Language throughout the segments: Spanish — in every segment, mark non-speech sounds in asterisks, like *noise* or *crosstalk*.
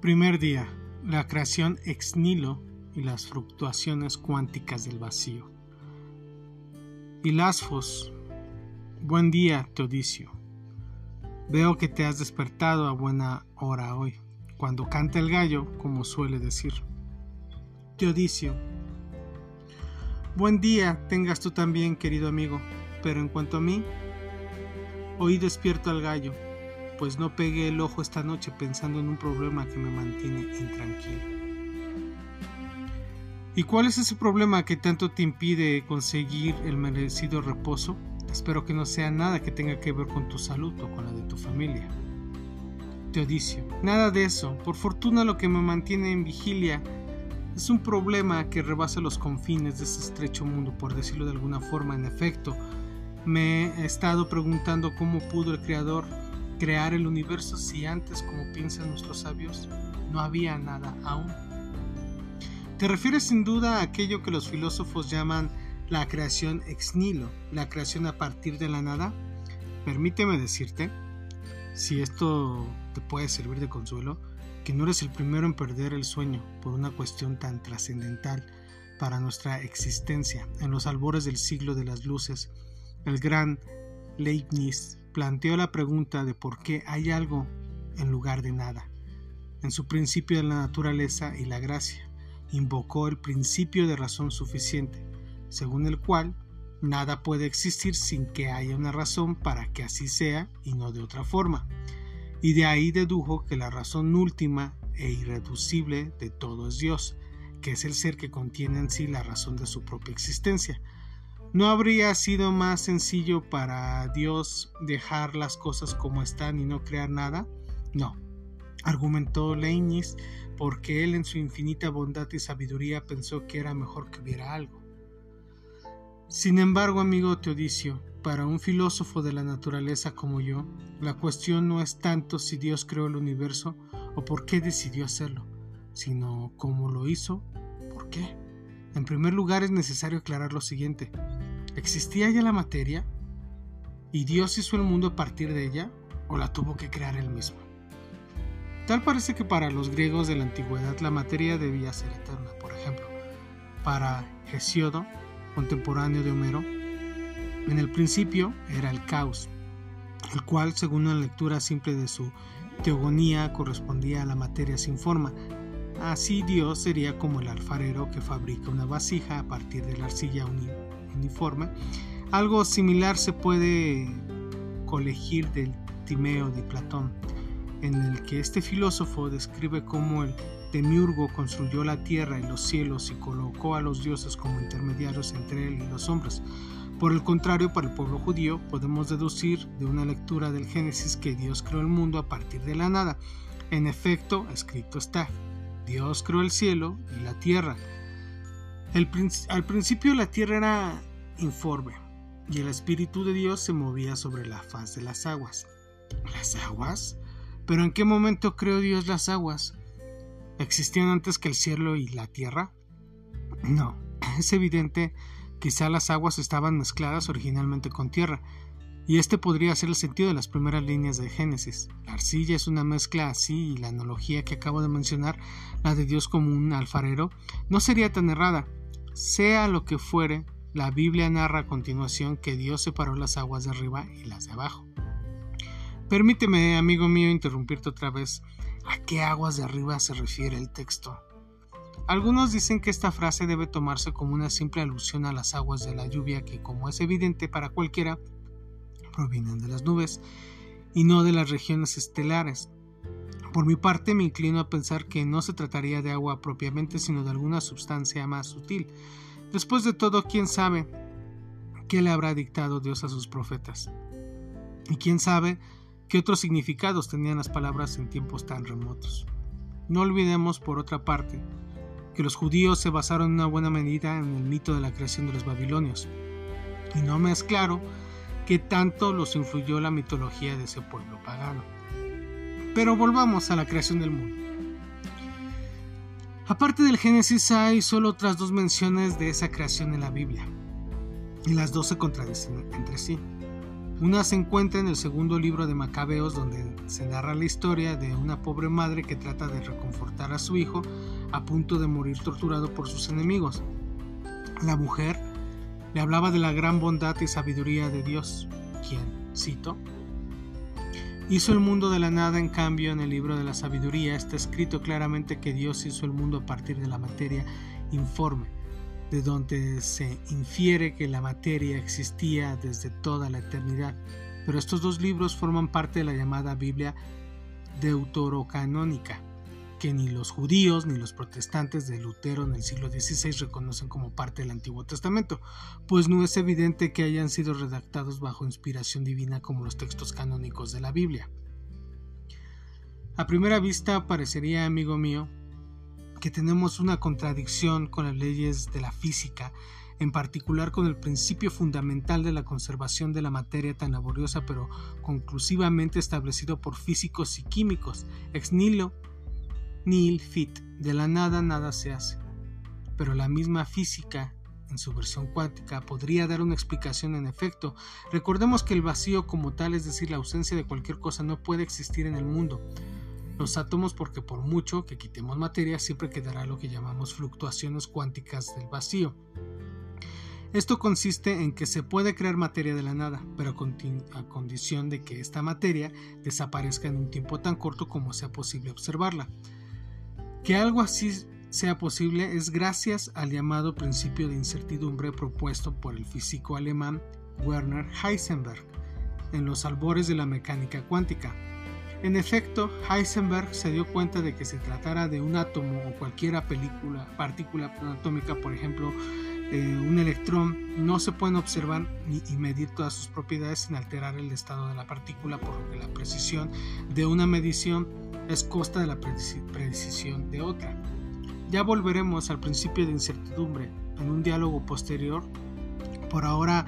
Primer día. La creación ex nihilo y las fluctuaciones cuánticas del vacío. Hilasfos. Buen día, Teodicio. Veo que te has despertado a buena hora hoy, cuando canta el gallo, como suele decir. Teodicio. Buen día tengas tú también, querido amigo, pero en cuanto a mí, hoy despierto al gallo pues no pegué el ojo esta noche pensando en un problema que me mantiene intranquilo. ¿Y cuál es ese problema que tanto te impide conseguir el merecido reposo? Espero que no sea nada que tenga que ver con tu salud o con la de tu familia. Teodicio, nada de eso. Por fortuna lo que me mantiene en vigilia es un problema que rebasa los confines de este estrecho mundo, por decirlo de alguna forma. En efecto, me he estado preguntando cómo pudo el Creador crear el universo si antes, como piensan nuestros sabios, no había nada aún? Te refieres sin duda a aquello que los filósofos llaman la creación ex nihilo, la creación a partir de la nada. Permíteme decirte, si esto te puede servir de consuelo, que no eres el primero en perder el sueño por una cuestión tan trascendental para nuestra existencia. En los albores del siglo de las luces, el gran Leibniz planteó la pregunta de por qué hay algo en lugar de nada. En su principio de la naturaleza y la gracia, invocó el principio de razón suficiente, según el cual nada puede existir sin que haya una razón para que así sea y no de otra forma. Y de ahí dedujo que la razón última e irreducible de todo es Dios, que es el ser que contiene en sí la razón de su propia existencia, ¿No habría sido más sencillo para Dios dejar las cosas como están y no crear nada? No, argumentó Leibniz, porque él en su infinita bondad y sabiduría pensó que era mejor que hubiera algo. Sin embargo, amigo Teodicio, para un filósofo de la naturaleza como yo, la cuestión no es tanto si Dios creó el universo o por qué decidió hacerlo, sino cómo lo hizo, por qué. En primer lugar es necesario aclarar lo siguiente. ¿Existía ya la materia? ¿Y Dios hizo el mundo a partir de ella? ¿O la tuvo que crear él mismo? Tal parece que para los griegos de la antigüedad la materia debía ser eterna. Por ejemplo, para Hesíodo, contemporáneo de Homero, en el principio era el caos, el cual, según una lectura simple de su teogonía, correspondía a la materia sin forma. Así Dios sería como el alfarero que fabrica una vasija a partir de la arcilla unida uniforme. Algo similar se puede colegir del Timeo de Platón, en el que este filósofo describe cómo el demiurgo construyó la tierra y los cielos y colocó a los dioses como intermediarios entre él y los hombres. Por el contrario, para el pueblo judío podemos deducir de una lectura del Génesis que Dios creó el mundo a partir de la nada. En efecto, escrito está, Dios creó el cielo y la tierra. al principio la tierra era informe, y el Espíritu de Dios se movía sobre la faz de las aguas. ¿Las aguas? ¿Pero en qué momento creó Dios las aguas? ¿Existían antes que el cielo y la tierra? No, *clears throat* es evidente, quizá las aguas estaban mezcladas originalmente con tierra, y este podría ser el sentido de las primeras líneas de Génesis. La arcilla es una mezcla así y la analogía que acabo de mencionar, la de Dios como un alfarero, no sería tan errada. Sea lo que fuere, la Biblia narra a continuación que Dios separó las aguas de arriba y las de abajo. Permíteme, amigo mío, interrumpirte otra vez. ¿A qué aguas de arriba se refiere el texto? Algunos dicen que esta frase debe tomarse como una simple alusión a las aguas de la lluvia que, como es evidente para cualquiera, provienen de las nubes y no de las regiones estelares. Por mi parte me inclino a pensar que no se trataría de agua propiamente, sino de alguna sustancia más sutil, Después de todo, ¿quién sabe qué le habrá dictado Dios a sus profetas? ¿Y quién sabe qué otros significados tenían las palabras en tiempos tan remotos? No olvidemos, por otra parte, que los judíos se basaron en una buena medida en el mito de la creación de los babilonios, y no me es claro qué tanto los influyó la mitología de ese pueblo pagano. Pero volvamos a la creación del mundo. Aparte del Génesis hay solo otras dos menciones de esa creación en la Biblia, y las dos se contradicen entre sí. Una se encuentra en el segundo libro de Macabeos donde se narra la historia de una pobre madre que trata de reconfortar a su hijo a punto de morir torturado por sus enemigos. La mujer le hablaba de la gran bondad y sabiduría de Dios, quien, cito, hizo el mundo de la nada, en cambio en el libro de la sabiduría está escrito claramente que Dios hizo el mundo a partir de la materia informe de donde se infiere que la materia existía desde toda la eternidad. Pero estos dos libros forman parte de la llamada Biblia deuterocanónica, que ni los judíos ni los protestantes de Lutero en el siglo XVI reconocen como parte del Antiguo Testamento, pues no es evidente que hayan sido redactados bajo inspiración divina como los textos canónicos de la Biblia. A primera vista parecería, amigo mío, que tenemos una contradicción con las leyes de la física, en particular con el principio fundamental de la conservación de la materia tan laboriosa pero conclusivamente establecido por físicos y químicos, ex nihilo nihil fit, de la nada nada se hace. Pero la misma física, en su versión cuántica, podría dar una explicación en efecto. Recordemos que el vacío como tal, es decir, la ausencia de cualquier cosa, no puede existir en el mundo los átomos porque por mucho que quitemos materia siempre quedará lo que llamamos fluctuaciones cuánticas del vacío. Esto consiste en que se puede crear materia de la nada, pero a condición de que esta materia desaparezca en un tiempo tan corto como sea posible observarla. Que algo así sea posible es gracias al llamado principio de incertidumbre propuesto por el físico alemán Werner Heisenberg en los albores de la mecánica cuántica. En efecto, Heisenberg se dio cuenta de que se tratara de un átomo o cualquier partícula atómica, por ejemplo, eh, un electrón, no se pueden observar y medir todas sus propiedades sin alterar el estado de la partícula, por lo que la precisión de una medición es costa de la precisión de otra. Ya volveremos al principio de incertidumbre en un diálogo posterior. Por ahora,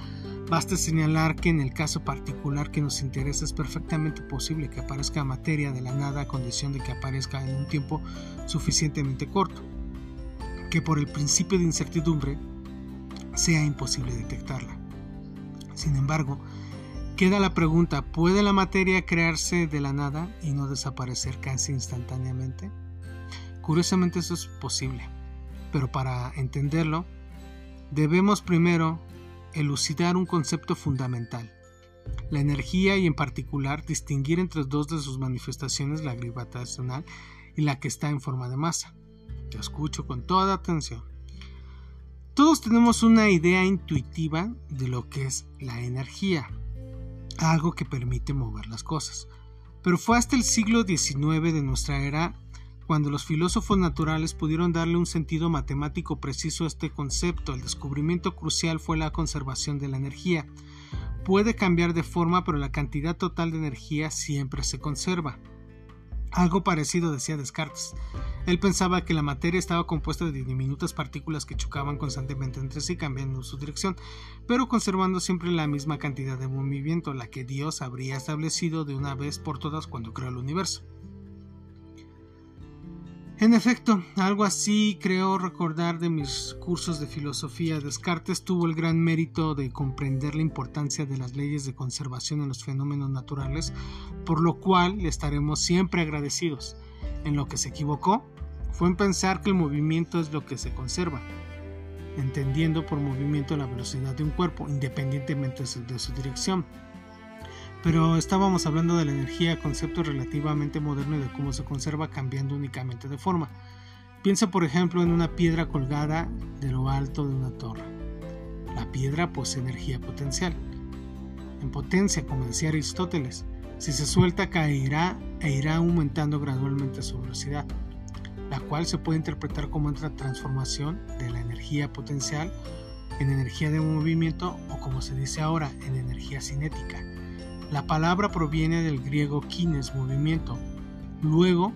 Basta señalar que en el caso particular que nos interesa es perfectamente posible que aparezca materia de la nada a condición de que aparezca en un tiempo suficientemente corto, que por el principio de incertidumbre sea imposible detectarla. Sin embargo, queda la pregunta, ¿puede la materia crearse de la nada y no desaparecer casi instantáneamente? Curiosamente eso es posible, pero para entenderlo, debemos primero elucidar un concepto fundamental. La energía y en particular distinguir entre dos de sus manifestaciones, la gravitacional y la que está en forma de masa. Te escucho con toda atención. Todos tenemos una idea intuitiva de lo que es la energía, algo que permite mover las cosas. Pero fue hasta el siglo XIX de nuestra era cuando los filósofos naturales pudieron darle un sentido matemático preciso a este concepto, el descubrimiento crucial fue la conservación de la energía. Puede cambiar de forma, pero la cantidad total de energía siempre se conserva. Algo parecido decía Descartes. Él pensaba que la materia estaba compuesta de diminutas partículas que chocaban constantemente entre sí cambiando su dirección, pero conservando siempre la misma cantidad de movimiento, la que Dios habría establecido de una vez por todas cuando creó el universo. En efecto, algo así creo recordar de mis cursos de filosofía. Descartes tuvo el gran mérito de comprender la importancia de las leyes de conservación en los fenómenos naturales, por lo cual le estaremos siempre agradecidos. En lo que se equivocó fue en pensar que el movimiento es lo que se conserva, entendiendo por movimiento la velocidad de un cuerpo, independientemente de su dirección pero estábamos hablando de la energía, concepto relativamente moderno de cómo se conserva cambiando únicamente de forma. Piensa por ejemplo en una piedra colgada de lo alto de una torre. La piedra posee energía potencial. En potencia, como decía Aristóteles, si se suelta caerá e irá aumentando gradualmente su velocidad, la cual se puede interpretar como otra transformación de la energía potencial en energía de movimiento o como se dice ahora en energía cinética la palabra proviene del griego kines, movimiento. Luego,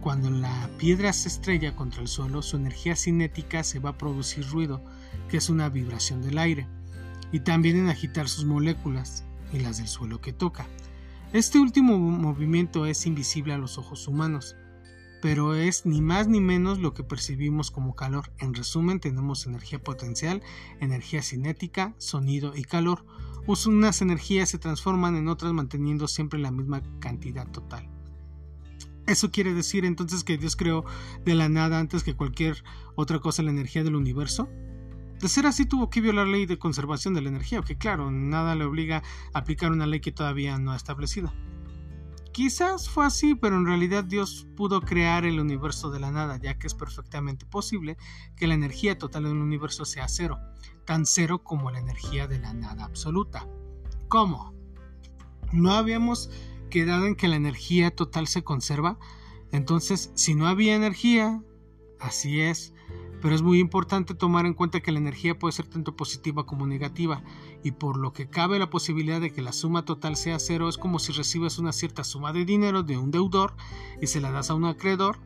cuando la piedra se estrella contra el suelo, su energía cinética se va a producir ruido, que es una vibración del aire, y también en agitar sus moléculas y las del suelo que toca. Este último movimiento es invisible a los ojos humanos, pero es ni más ni menos lo que percibimos como calor. En resumen, tenemos energía potencial, energía cinética, sonido y calor. Unas energías se transforman en otras manteniendo siempre la misma cantidad total. Eso quiere decir entonces que Dios creó de la nada antes que cualquier otra cosa la energía del universo. De ser así tuvo que violar la ley de conservación de la energía, que claro, nada le obliga a aplicar una ley que todavía no ha establecido. Quizás fue así, pero en realidad Dios pudo crear el universo de la nada, ya que es perfectamente posible que la energía total del universo sea cero, tan cero como la energía de la nada absoluta. ¿Cómo? ¿No habíamos quedado en que la energía total se conserva? Entonces, si no había energía, así es, pero es muy importante tomar en cuenta que la energía puede ser tanto positiva como negativa, y por lo que cabe la posibilidad de que la suma total sea cero es como si recibes una cierta suma de dinero de un deudor y se la das a un acreedor.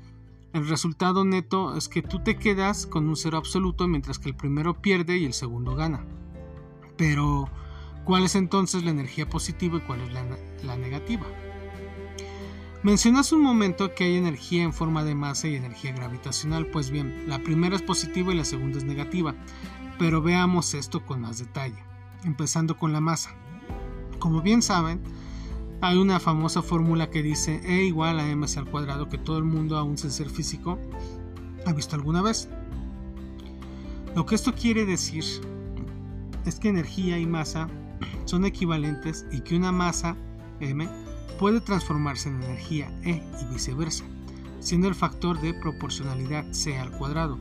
El resultado neto es que tú te quedas con un cero absoluto mientras que el primero pierde y el segundo gana. Pero, ¿cuál es entonces la energía positiva y cuál es la, la negativa? Mencioné hace un momento que hay energía en forma de masa y energía gravitacional, pues bien, la primera es positiva y la segunda es negativa, pero veamos esto con más detalle, empezando con la masa. Como bien saben, hay una famosa fórmula que dice E igual a mc al cuadrado que todo el mundo, aún sin ser físico, ha visto alguna vez. Lo que esto quiere decir es que energía y masa son equivalentes y que una masa m puede transformarse en energía E y viceversa, siendo el factor de proporcionalidad C al cuadrado.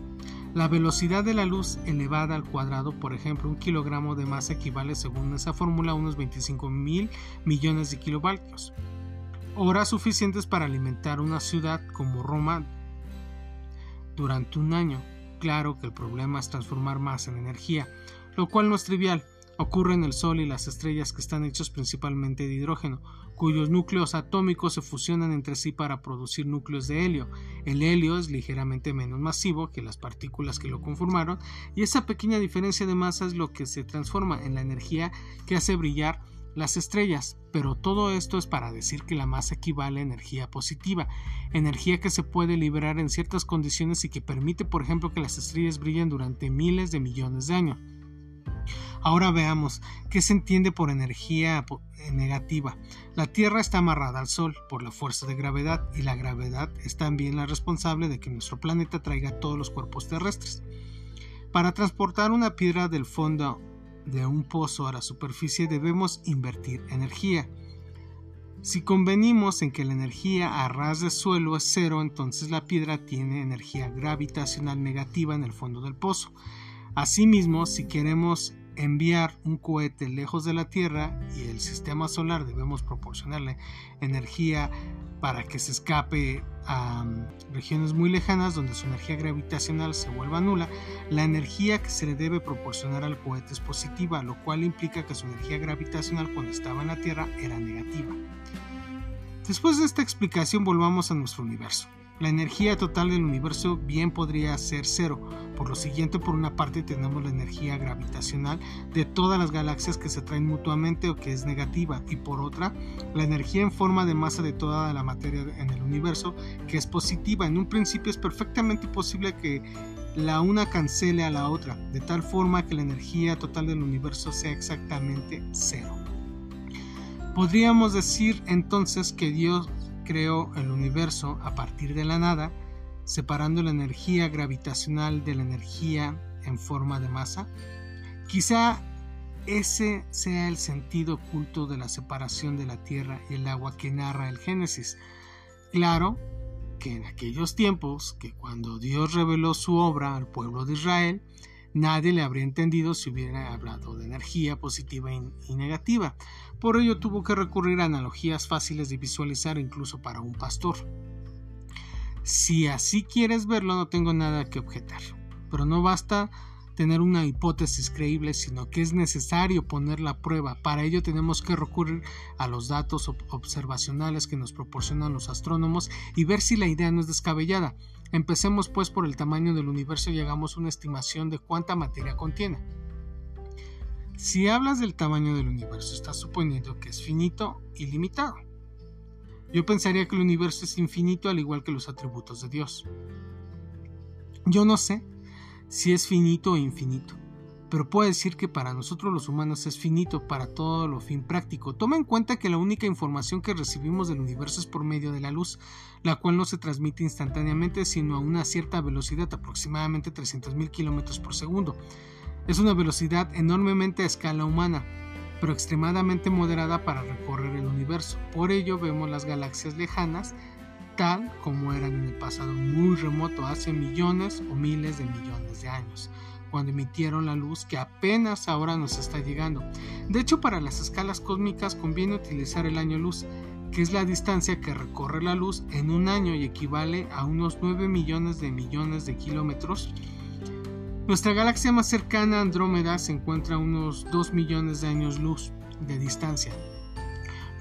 La velocidad de la luz elevada al cuadrado, por ejemplo, un kilogramo de masa equivale según esa fórmula a unos 25 mil millones de kilovatios, horas suficientes para alimentar una ciudad como Roma durante un año. Claro que el problema es transformar masa en energía, lo cual no es trivial. Ocurre en el Sol y las estrellas que están hechos principalmente de hidrógeno, cuyos núcleos atómicos se fusionan entre sí para producir núcleos de helio. El helio es ligeramente menos masivo que las partículas que lo conformaron y esa pequeña diferencia de masa es lo que se transforma en la energía que hace brillar las estrellas, pero todo esto es para decir que la masa equivale a energía positiva, energía que se puede liberar en ciertas condiciones y que permite, por ejemplo, que las estrellas brillen durante miles de millones de años. Ahora veamos qué se entiende por energía eh, negativa. La Tierra está amarrada al Sol por la fuerza de gravedad y la gravedad es también la responsable de que nuestro planeta traiga todos los cuerpos terrestres. Para transportar una piedra del fondo de un pozo a la superficie debemos invertir energía. Si convenimos en que la energía a ras de suelo es cero, entonces la piedra tiene energía gravitacional negativa en el fondo del pozo. Asimismo, si queremos enviar un cohete lejos de la Tierra y el sistema solar debemos proporcionarle energía para que se escape a mm, regiones muy lejanas donde su energía gravitacional se vuelva nula, la energía que se le debe proporcionar al cohete es positiva, lo cual implica que su energía gravitacional cuando estaba en la Tierra era negativa. Después de esta explicación volvamos a nuestro universo. La energía total del universo bien podría ser cero. Por lo siguiente, por una parte tenemos la energía gravitacional de todas las galaxias que se atraen mutuamente o que es negativa. Y por otra, la energía en forma de masa de toda la materia en el universo que es positiva. En un principio es perfectamente posible que la una cancele a la otra, de tal forma que la energía total del universo sea exactamente cero. Podríamos decir entonces que Dios creó el universo a partir de la nada, separando la energía gravitacional de la energía en forma de masa? Quizá ese sea el sentido oculto de la separación de la tierra y el agua que narra el Génesis. Claro que en aquellos tiempos, que cuando Dios reveló su obra al pueblo de Israel, nadie le habría entendido si hubiera hablado de energía positiva y negativa. Por ello tuvo que recurrir a analogías fáciles de visualizar incluso para un pastor. Si así quieres verlo, no tengo nada que objetar. Pero no basta tener una hipótesis creíble, sino que es necesario ponerla a prueba. Para ello tenemos que recurrir a los datos observacionales que nos proporcionan los astrónomos y ver si la idea no es descabellada. Empecemos pues por el tamaño del universo y hagamos una estimación de cuánta materia contiene. Si hablas del tamaño del universo, estás suponiendo que es finito y limitado. Yo pensaría que el universo es infinito al igual que los atributos de Dios. Yo no sé si es finito o infinito, pero puedo decir que para nosotros los humanos es finito para todo lo fin práctico. Toma en cuenta que la única información que recibimos del universo es por medio de la luz, la cual no se transmite instantáneamente sino a una cierta velocidad, aproximadamente 300.000 km por segundo. Es una velocidad enormemente a escala humana, pero extremadamente moderada para recorrer el universo. Por ello vemos las galaxias lejanas tal como eran en el pasado muy remoto, hace millones o miles de millones de años cuando emitieron la luz que apenas ahora nos está llegando. De hecho, para las escalas cósmicas conviene utilizar el año luz, que es la distancia que recorre la luz en un año y equivale a unos 9 millones de millones de kilómetros. Nuestra galaxia más cercana, Andrómeda, se encuentra a unos 2 millones de años luz de distancia,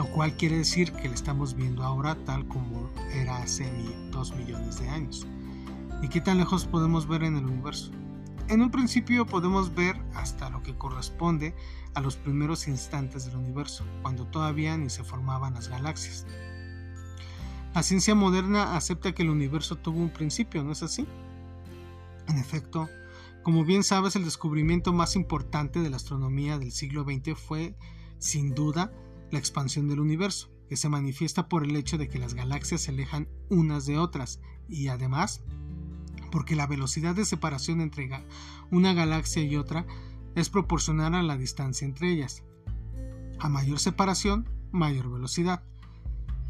lo cual quiere decir que la estamos viendo ahora tal como era hace 2 millones de años. ¿Y qué tan lejos podemos ver en el universo? En un principio podemos ver hasta lo que corresponde a los primeros instantes del universo, cuando todavía ni se formaban las galaxias. La ciencia moderna acepta que el universo tuvo un principio, ¿no es así? En efecto, como bien sabes, el descubrimiento más importante de la astronomía del siglo XX fue, sin duda, la expansión del universo, que se manifiesta por el hecho de que las galaxias se alejan unas de otras y además porque la velocidad de separación entre una galaxia y otra es proporcional a la distancia entre ellas. A mayor separación, mayor velocidad.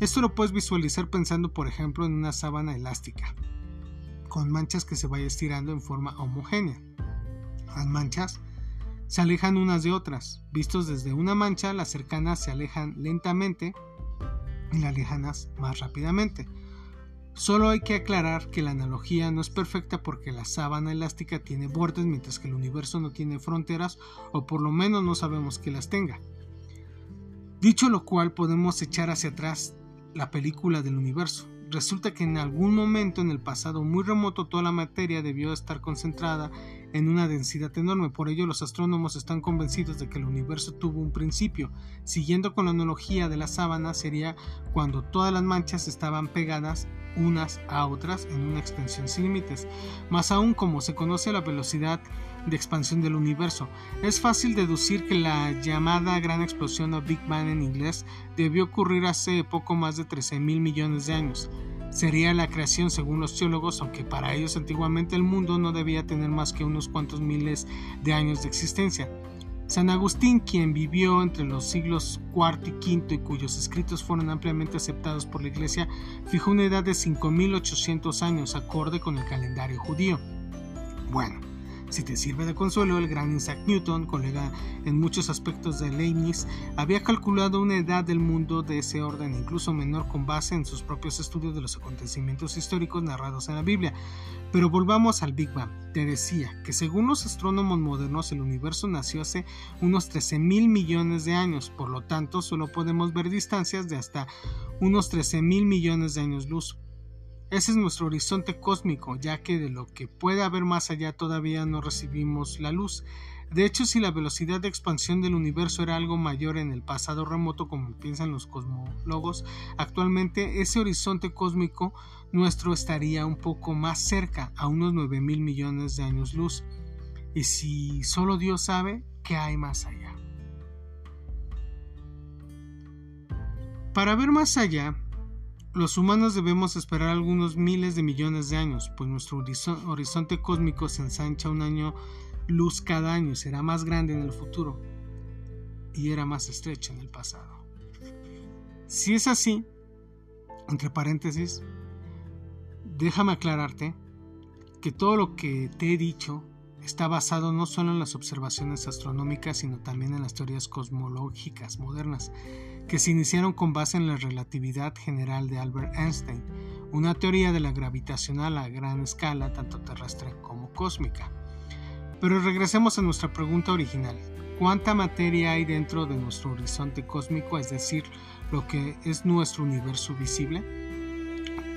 Esto lo puedes visualizar pensando por ejemplo en una sábana elástica, con manchas que se vaya estirando en forma homogénea. Las manchas se alejan unas de otras. Vistos desde una mancha, las cercanas se alejan lentamente y las lejanas más rápidamente. Solo hay que aclarar que la analogía no es perfecta porque la sábana elástica tiene bordes mientras que el universo no tiene fronteras o por lo menos no sabemos que las tenga. Dicho lo cual podemos echar hacia atrás la película del universo. Resulta que en algún momento en el pasado muy remoto toda la materia debió estar concentrada en una densidad enorme. Por ello los astrónomos están convencidos de que el universo tuvo un principio. Siguiendo con la analogía de la sábana sería cuando todas las manchas estaban pegadas unas a otras en una extensión sin límites. Más aún como se conoce la velocidad de expansión del universo, es fácil deducir que la llamada gran explosión o Big Bang en inglés debió ocurrir hace poco más de 13 mil millones de años sería la creación según los teólogos, aunque para ellos antiguamente el mundo no debía tener más que unos cuantos miles de años de existencia. San Agustín, quien vivió entre los siglos IV y V y cuyos escritos fueron ampliamente aceptados por la Iglesia, fijó una edad de 5.800 años acorde con el calendario judío. Bueno, si te sirve de consuelo, el gran Isaac Newton, colega en muchos aspectos de Leibniz, había calculado una edad del mundo de ese orden, incluso menor con base en sus propios estudios de los acontecimientos históricos narrados en la Biblia. Pero volvamos al Big Bang. Te decía que según los astrónomos modernos el universo nació hace unos 13 mil millones de años, por lo tanto solo podemos ver distancias de hasta unos 13 mil millones de años luz. Ese es nuestro horizonte cósmico, ya que de lo que puede haber más allá todavía no recibimos la luz. De hecho, si la velocidad de expansión del universo era algo mayor en el pasado remoto, como piensan los cosmólogos, actualmente ese horizonte cósmico nuestro estaría un poco más cerca, a unos 9 mil millones de años luz. Y si solo Dios sabe qué hay más allá. Para ver más allá, los humanos debemos esperar algunos miles de millones de años, pues nuestro horizonte cósmico se ensancha un año luz cada año será más grande en el futuro y era más estrecho en el pasado. Si es así, entre paréntesis, déjame aclararte que todo lo que te he dicho está basado no solo en las observaciones astronómicas, sino también en las teorías cosmológicas modernas que se iniciaron con base en la relatividad general de Albert Einstein, una teoría de la gravitacional a gran escala, tanto terrestre como cósmica. Pero regresemos a nuestra pregunta original. ¿Cuánta materia hay dentro de nuestro horizonte cósmico, es decir, lo que es nuestro universo visible?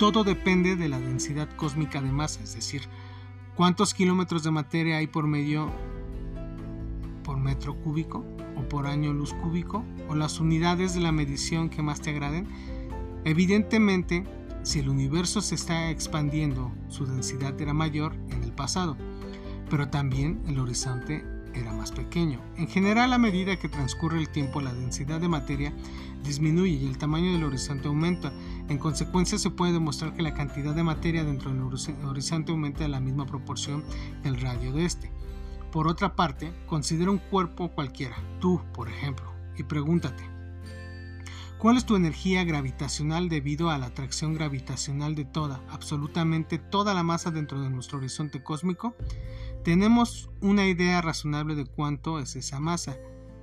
Todo depende de la densidad cósmica de masa, es decir, cuántos kilómetros de materia hay por medio por metro cúbico o por año luz cúbico o las unidades de la medición que más te agraden. Evidentemente, si el universo se está expandiendo, su densidad era mayor en el pasado, pero también el horizonte era más pequeño. En general, a medida que transcurre el tiempo, la densidad de materia disminuye y el tamaño del horizonte aumenta. En consecuencia, se puede demostrar que la cantidad de materia dentro del horizonte aumenta en la misma proporción que el radio de este. Por otra parte, considera un cuerpo cualquiera, tú, por ejemplo, y pregúntate, ¿cuál es tu energía gravitacional debido a la atracción gravitacional de toda, absolutamente toda la masa dentro de nuestro horizonte cósmico? Tenemos una idea razonable de cuánto es esa masa,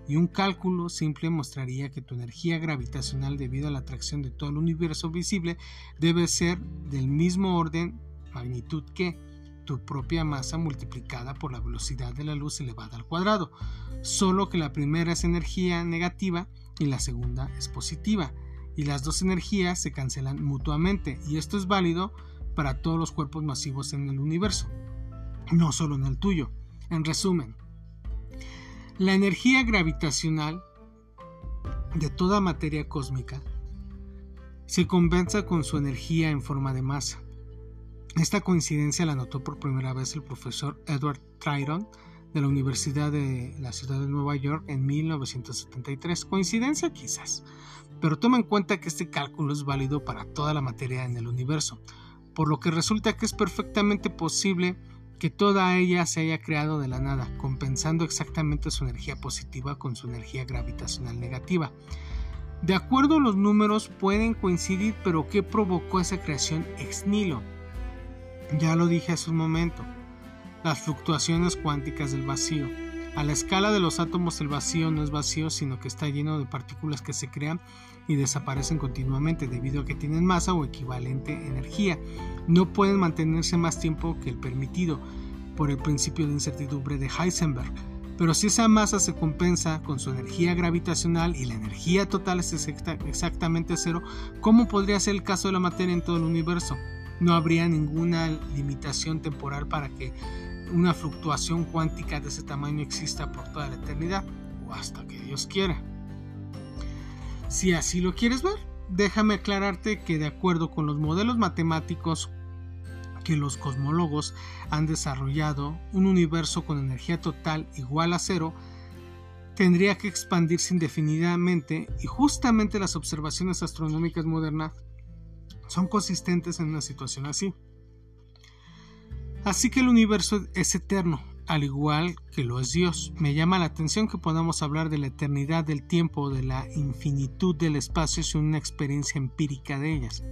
y un cálculo simple mostraría que tu energía gravitacional debido a la atracción de todo el universo visible debe ser del mismo orden magnitud que tu propia masa multiplicada por la velocidad de la luz elevada al cuadrado, solo que la primera es energía negativa y la segunda es positiva, y las dos energías se cancelan mutuamente, y esto es válido para todos los cuerpos masivos en el universo no solo en el tuyo. En resumen, la energía gravitacional de toda materia cósmica se compensa con su energía en forma de masa. Esta coincidencia la notó por primera vez el profesor Edward Triton de la Universidad de la Ciudad de Nueva York en 1973. Coincidencia quizás, pero toma en cuenta que este cálculo es válido para toda la materia en el universo, por lo que resulta que es perfectamente posible que toda ella se haya creado de la nada, compensando exactamente su energía positiva con su energía gravitacional negativa. De acuerdo, los números pueden coincidir, pero ¿qué provocó esa creación ex nihilo? Ya lo dije hace un momento, las fluctuaciones cuánticas del vacío. A la escala de los átomos el vacío no es vacío, sino que está lleno de partículas que se crean y desaparecen continuamente debido a que tienen masa o equivalente energía. No pueden mantenerse más tiempo que el permitido por el principio de incertidumbre de Heisenberg. Pero si esa masa se compensa con su energía gravitacional y la energía total es exactamente cero, ¿cómo podría ser el caso de la materia en todo el universo? No habría ninguna limitación temporal para que una fluctuación cuántica de ese tamaño exista por toda la eternidad o hasta que Dios quiera. Si así lo quieres ver, déjame aclararte que de acuerdo con los modelos matemáticos que los cosmólogos han desarrollado, un universo con energía total igual a cero tendría que expandirse indefinidamente y justamente las observaciones astronómicas modernas son consistentes en una situación así. Así que el universo es eterno, al igual que lo es Dios. Me llama la atención que podamos hablar de la eternidad del tiempo, de la infinitud del espacio sin una experiencia empírica de ellas.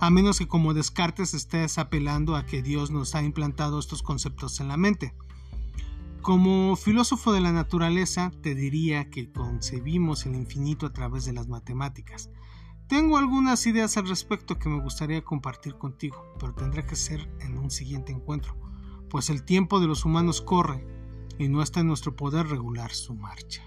A menos que como Descartes estés apelando a que Dios nos ha implantado estos conceptos en la mente. Como filósofo de la naturaleza, te diría que concebimos el infinito a través de las matemáticas. Tengo algunas ideas al respecto que me gustaría compartir contigo, pero tendrá que ser en un siguiente encuentro pues el tiempo de los humanos corre y no está en nuestro poder regular su marcha.